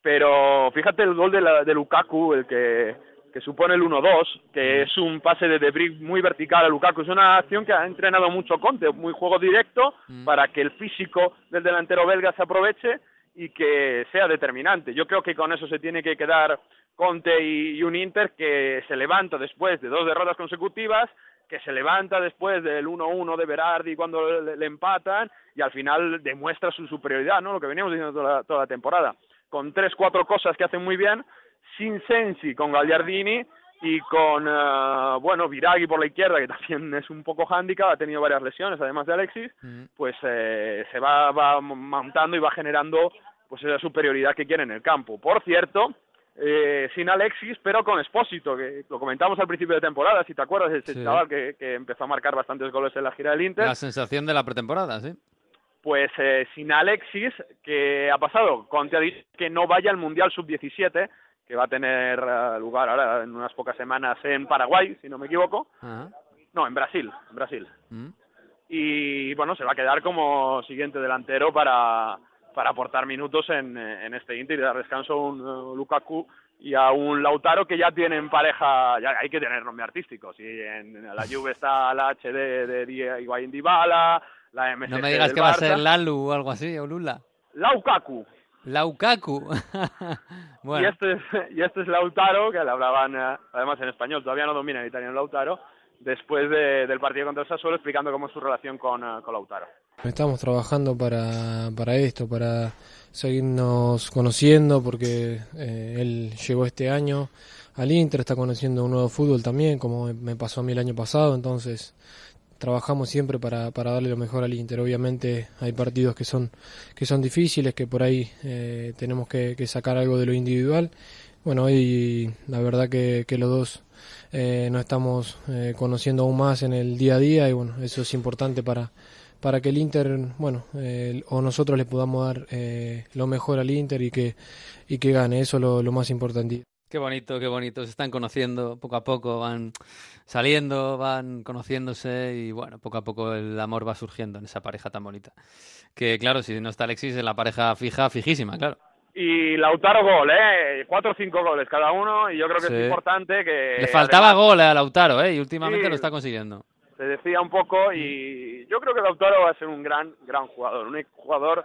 pero fíjate el gol de, la, de Lukaku, el que que supone el 1-2, que es un pase de Debris muy vertical a Lukaku. Es una acción que ha entrenado mucho Conte, muy juego directo para que el físico del delantero belga se aproveche y que sea determinante. Yo creo que con eso se tiene que quedar Conte y, un Inter que se levanta después de dos derrotas consecutivas, que se levanta después del 1-1 de Berardi cuando le, empatan y al final demuestra su superioridad, ¿no? Lo que veníamos diciendo toda, toda la temporada. Con tres, cuatro cosas que hacen muy bien, sin Sensi con Gagliardini y con, uh, bueno, Viraghi por la izquierda, que (laughs) también es un poco handicap, ha tenido varias lesiones, además de Alexis, mm. pues eh, se va, va montando y va generando pues esa superioridad que quiere en el campo. Por cierto, eh, sin Alexis, pero con Espósito, que lo comentamos al principio de temporada, si te acuerdas, ese chaval que, que, empezó a marcar bastantes goles en la gira del Inter. La sensación de la pretemporada, sí. Pues eh, sin Alexis, que ha pasado? Conte ha dicho que no vaya al Mundial Sub-17, que va a tener eh, lugar ahora en unas pocas semanas en Paraguay, si no me equivoco. No, en Brasil, en Brasil. Mm. Y bueno, se va a quedar como siguiente delantero para, para aportar minutos en, en este Inter y dar descanso a un uh, Lukaku y a un Lautaro que ya tienen pareja, ya hay que tener nombre artístico. Si en la Juve está la HD de Higuaín Dybala, la MSG No me digas que va a ser Lalu o algo así, o Lula. Laukaku. Laukaku. (laughs) y, este es, y este es Lautaro, que le hablaban eh, además en español, todavía no domina el italiano Lautaro, después del partido contra el Sassuolo explicando cómo es su relación con, eh, con Lautaro. Estamos trabajando para, para esto, para seguirnos conociendo, porque eh, él llegó este año al Inter, está conociendo un nuevo fútbol también, como me pasó a mí el año pasado, entonces trabajamos siempre para, para darle lo mejor al Inter. Obviamente hay partidos que son, que son difíciles, que por ahí eh, tenemos que, sacar algo de lo individual. Bueno, hoy la verdad que, que los dos eh, nos estamos eh, conociendo aún más en el día a día y bueno, eso es importante para, para que el Inter, bueno, o nosotros le podamos dar lo mejor al Inter y que, y que gane, eso es lo, lo más importante. Qué bonito, qué bonito. Se están conociendo poco a poco, van saliendo, van conociéndose y bueno, poco a poco el amor va surgiendo en esa pareja tan bonita. Que claro, si no está Alexis, es la pareja fija, fijísima, claro. Y Lautaro gol, ¿eh? Cuatro o cinco goles cada uno y yo creo que es importante que... Le faltaba gol a Lautaro, ¿eh? Y últimamente lo está consiguiendo. Se decía un poco y yo creo que Lautaro va a ser un gran, gran jugador, un jugador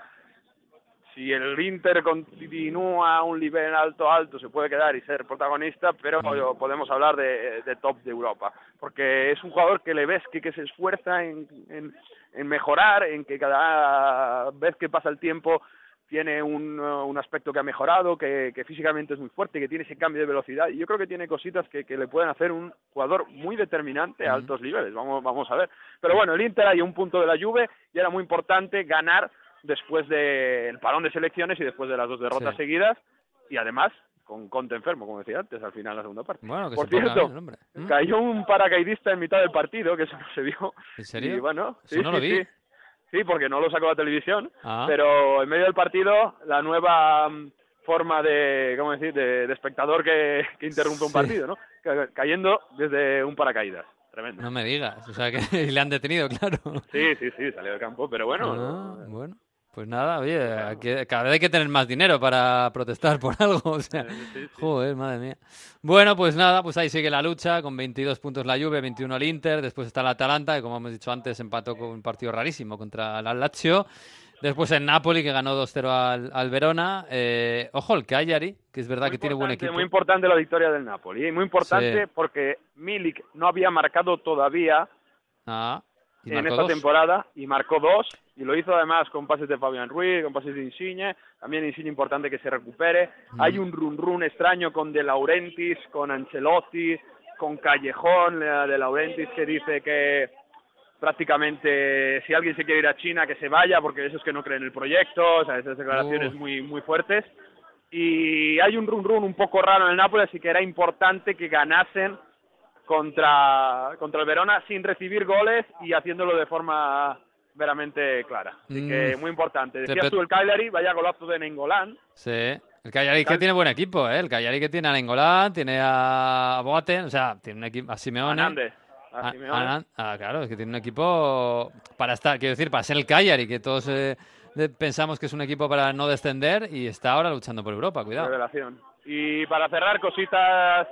si el Inter continúa a un nivel alto alto se puede quedar y ser protagonista, pero podemos hablar de, top de Europa, porque es un jugador que le ves que, que se esfuerza en, en, mejorar, en que cada vez que pasa el tiempo tiene un, un aspecto que ha mejorado, que, que, físicamente es muy fuerte, que tiene ese cambio de velocidad, y yo creo que tiene cositas que, que le pueden hacer un jugador muy determinante a altos niveles, vamos, vamos a ver. Pero bueno, el Inter hay un punto de la Juve y era muy importante ganar después del parón de selecciones y después de las dos derrotas seguidas y además con Conte enfermo, como decía antes, al final de la segunda parte. Bueno, que Por se cierto, bien, hombre. ¿Mm? Cayó un paracaidista en mitad del partido, que eso no se vio. ¿En serio? Y bueno, Eso sí, no sí, vi. sí. Sí, porque no lo sacó la televisión, Ah. pero en medio del partido, la nueva mm, forma de, ¿cómo decir?, de, de espectador que, que interrumpe un partido, ¿no? Ca- Cayendo desde un paracaídas. Tremendo. No me digas. O sea, que (laughs) le han detenido, claro. Sí, sí, sí, salió del campo, pero bueno. Ah, bueno. Pues nada, oye, hay que- cada vez hay que tener más dinero para protestar por (laughs) algo. O sea, joder, madre mía. Bueno, pues nada, pues ahí sigue la lucha, con 22 puntos la Juve, 21 el Inter, después está el Atalanta, que como hemos dicho antes, empató con un partido rarísimo contra el Lazio. Después el Napoli, que ganó 2-0 al, al Verona. Eh, ojo, el Cagliari, que es verdad que tiene buen equipo. Muy importante la victoria del Napoli, ¿eh? muy importante porque Milik no había marcado todavía Ah, en esta dos. temporada y marcó dos y lo hizo además con pases de Fabián Ruiz, con pases de Insigne, también Insigne importante que se recupere. Mm. Hay un run run extraño con De Laurentiis, con Ancelotti, con Callejón de Laurentiis que dice que prácticamente si alguien se quiere ir a China que se vaya porque esos que no creen en el proyecto, o sea, esas declaraciones muy muy fuertes. Y hay un run run un poco raro en el Nápoles, así que era importante que ganasen contra, contra el Verona sin recibir goles y haciéndolo de forma veramente clara. Así que Mm. muy importante. Te Decías tú el Cagliari, vaya golazo de Nengolán. Sí. El Cagliari que tiene buen equipo, ¿eh? El Cagliari que tiene a Nengolán, tiene a Boateng, o sea, tiene un equipo a Simeone. Hernández. Ah, A Simeone. ah, claro, es que tiene un equipo para estar, quiero decir, para ser el Cagliari, que todos eh, pensamos que es un equipo para no descender y está ahora luchando por Europa, cuidado. Revelación. Y para cerrar, cositas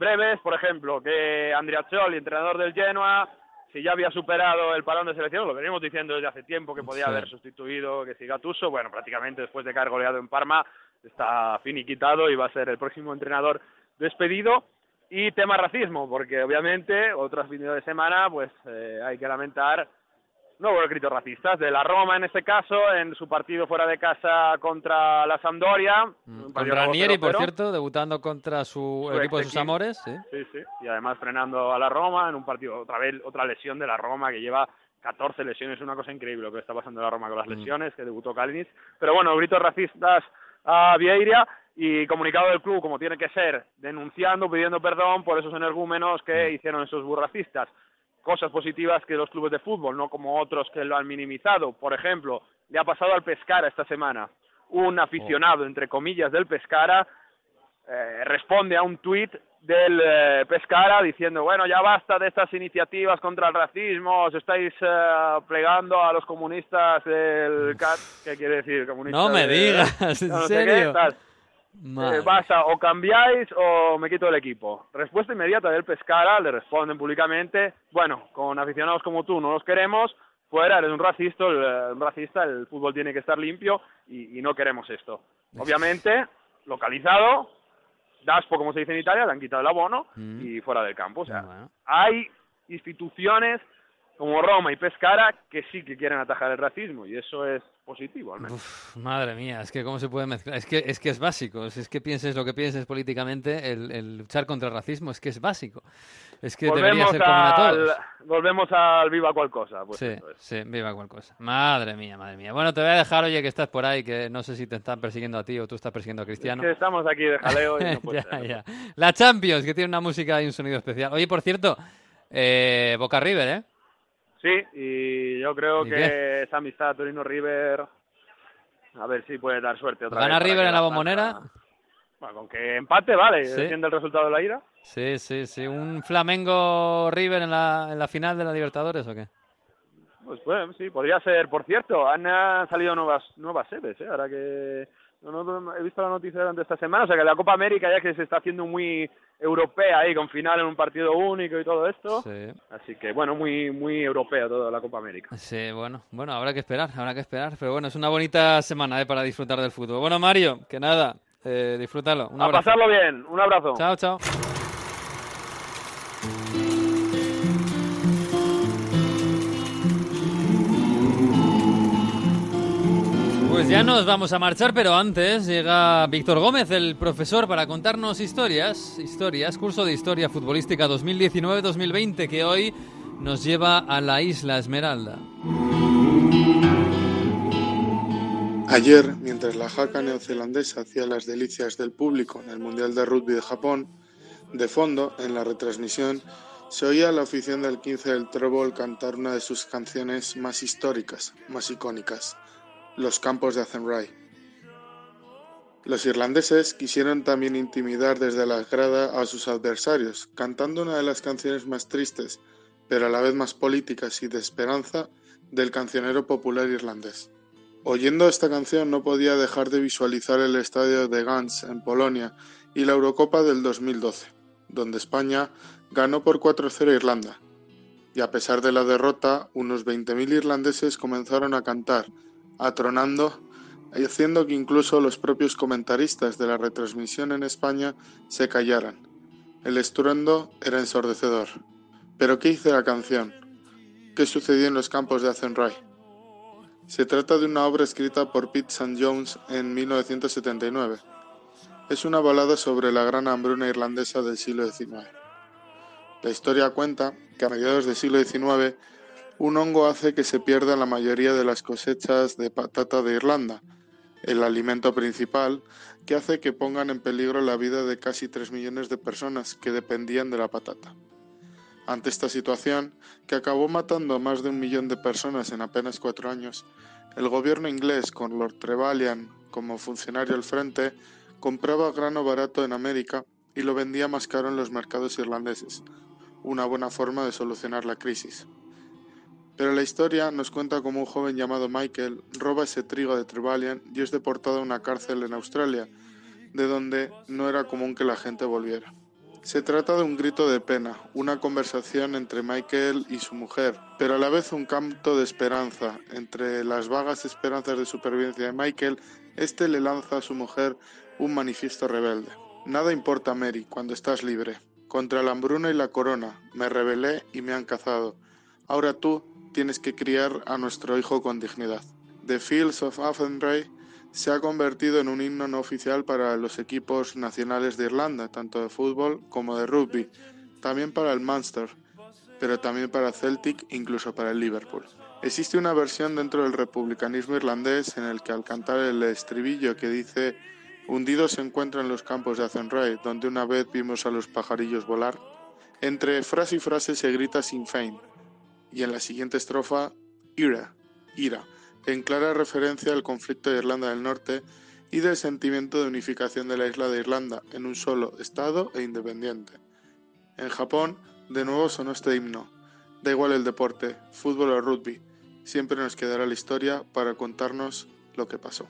breves, por ejemplo, que Andriazzoli, entrenador del Genoa, si ya había superado el parón de selección, lo venimos diciendo desde hace tiempo que podía Sí. haber sustituido que si Gattuso, bueno, prácticamente después de caer goleado en Parma, está finiquitado y va a ser el próximo entrenador despedido. Y tema racismo, porque obviamente otros fines de semana, pues eh, hay que lamentar nuevos gritos racistas de la Roma en este caso, en su partido fuera de casa contra la Sampdoria. Mm, Con partido Ranieri, por 0-0. cierto, debutando contra su, equipo de sus amores, sí. Sí, sí. Y además frenando a la Roma en un partido, otra vez, otra lesión de la Roma que lleva 14 lesiones, una cosa increíble lo que está pasando en la Roma con las Mm. lesiones, que debutó Kalinic. Pero bueno, gritos racistas a Vieira y comunicado del club, como tiene que ser, denunciando, pidiendo perdón por esos energúmenos que Mm. hicieron esos burracistas. Cosas positivas que los clubes de fútbol, no como otros que lo han minimizado. Por ejemplo, le ha pasado al Pescara esta semana. Un Oh. aficionado, entre comillas, del Pescara eh, responde a un tuit del eh, Pescara diciendo, bueno, ya basta de estas iniciativas contra el racismo, os estáis eh, plegando a los comunistas del CAT, ¿qué quiere decir? Comunistas No me de- digas, (laughs) ¿en no sé qué, serio? tal. Eh, basta, o cambiáis o me quito del equipo. Respuesta inmediata del Pescara, le responden públicamente, bueno, con aficionados como tú no los queremos, fuera, eres un racista, el, eh, un racista, el fútbol tiene que estar limpio y, y no queremos esto. Obviamente, localizado, Daspo, como se dice en Italia, le han quitado el abono Mm. y fuera del campo. O sea, Bueno. hay instituciones como Roma y Pescara que sí que quieren atajar el racismo y eso es positivo al menos. Uf, madre mía, es que cómo se puede mezclar. Es que es, que es básico. Si es que pienses lo que pienses políticamente, el, el luchar contra el racismo es que es básico. Es que debería volvemos, ser común a al, todos. volvemos al viva cual cosa. Pues sí, es. sí, viva cual cosa. Madre mía, madre mía. Bueno, te voy a dejar, oye, que estás por ahí, que no sé si te están persiguiendo a ti o tú estás persiguiendo a Cristiano. Es que estamos aquí de jaleo y no (laughs) puede ya, ser. ya. La Champions, que tiene una música y un sonido especial. Oye, por cierto, eh, Boca River, ¿eh? Sí, y yo creo ¿Y que esa amistad Torino-River, a ver si puede dar suerte otra ¿Gana vez. para River en la bombonera? Bueno, con que empate, vale, Sí. defiende el resultado de la ira. Sí, sí, sí. ¿Un Flamengo River en la, en la final de la Libertadores o qué? Pues, pues sí, podría ser. Por cierto, han salido nuevas nuevas sedes, ¿eh? Ahora que no, no, he visto la noticia durante esta semana, o sea que la Copa América ya que se está haciendo muy europea ahí, con final en un partido único y todo esto. Sí. Así que bueno, muy muy europeo toda la Copa América. Sí, bueno, bueno, habrá que esperar, habrá que esperar. Pero bueno, es una bonita semana eh, para disfrutar del fútbol. Bueno, Mario, que nada, eh, disfrútalo. Un A abrazo. pasarlo bien, un abrazo. Chao, chao. Pues ya nos vamos a marchar, pero antes llega Víctor Gómez, el profesor, para contarnos historias, historias, curso de historia futbolística 2019-2020, que hoy nos lleva a la isla Esmeralda. Ayer, mientras la jaca neozelandesa hacía las delicias del público en el Mundial de Rugby de Japón, de fondo, en la retransmisión, se oía a la afición del 15 del Trébol cantar una de sus canciones más históricas, más icónicas, Los campos de Athenry. Los irlandeses quisieron también intimidar desde la grada a sus adversarios, cantando una de las canciones más tristes, pero a la vez más políticas y de esperanza, del cancionero popular irlandés. Oyendo esta canción no podía dejar de visualizar el estadio de Gans en Polonia y la Eurocopa del 2012, donde España ganó por 4-0 a Irlanda. Y a pesar de la derrota, unos 20.000 irlandeses comenzaron a cantar, atronando y haciendo que incluso los propios comentaristas de la retransmisión en España se callaran. El estruendo era ensordecedor. ¿Pero qué hizo la canción? ¿Qué sucedió en los campos de Athenry? Se trata de una obra escrita por Pete St. Jones en 1979. Es una balada sobre la gran hambruna irlandesa del siglo XIX. La historia cuenta que a mediados del siglo XIX un hongo hace que se pierda la mayoría de las cosechas de patata de Irlanda, el alimento principal que hace que pongan en peligro la vida de casi 3 millones de personas que dependían de la patata. Ante esta situación, que acabó matando a más de un millón de personas en apenas cuatro años, el gobierno inglés, con Lord Trevelyan como funcionario al frente, compraba grano barato en América y lo vendía más caro en los mercados irlandeses, una buena forma de solucionar la crisis. Pero la historia nos cuenta cómo un joven llamado Michael roba ese trigo de Trevelyan y es deportado a una cárcel en Australia, de donde no era común que la gente volviera. Se trata de un grito de pena, una conversación entre Michael y su mujer, pero a la vez un canto de esperanza. Entre las vagas esperanzas de supervivencia de Michael, este le lanza a su mujer un manifiesto rebelde. Nada importa, Mary, cuando estás libre. Contra la hambruna y la corona, me rebelé y me han cazado. Ahora tú tienes que criar a nuestro hijo con dignidad. The Fields of Athenry se ha convertido en un himno no oficial para los equipos nacionales de Irlanda, tanto de fútbol como de rugby, también para el Munster, pero también para Celtic, incluso para el Liverpool. Existe una versión dentro del republicanismo irlandés en el que al cantar el estribillo que dice Hundidos se encuentran los campos de Athenry, donde una vez vimos a los pajarillos volar, entre frase y frase se grita Sinn Féin, y en la siguiente estrofa, ira, ira, en clara referencia al conflicto de Irlanda del Norte y del sentimiento de unificación de la isla de Irlanda en un solo Estado e independiente. En Japón, de nuevo sonó este himno. Da igual el deporte, fútbol o rugby, siempre nos quedará la historia para contarnos lo que pasó.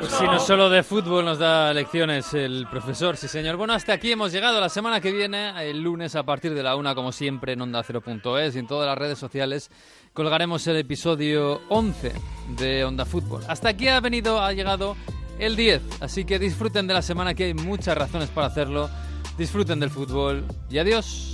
Pues si no solo de fútbol nos da lecciones el profesor, sí señor. Bueno, hasta aquí hemos llegado. La semana que viene, el lunes a partir de la una, como siempre, en Onda 0.es y en todas las redes sociales, colgaremos el episodio 11 de Onda Fútbol. Hasta aquí ha venido, ha llegado el 10. Así que disfruten de la semana, que hay muchas razones para hacerlo. Disfruten del fútbol y adiós.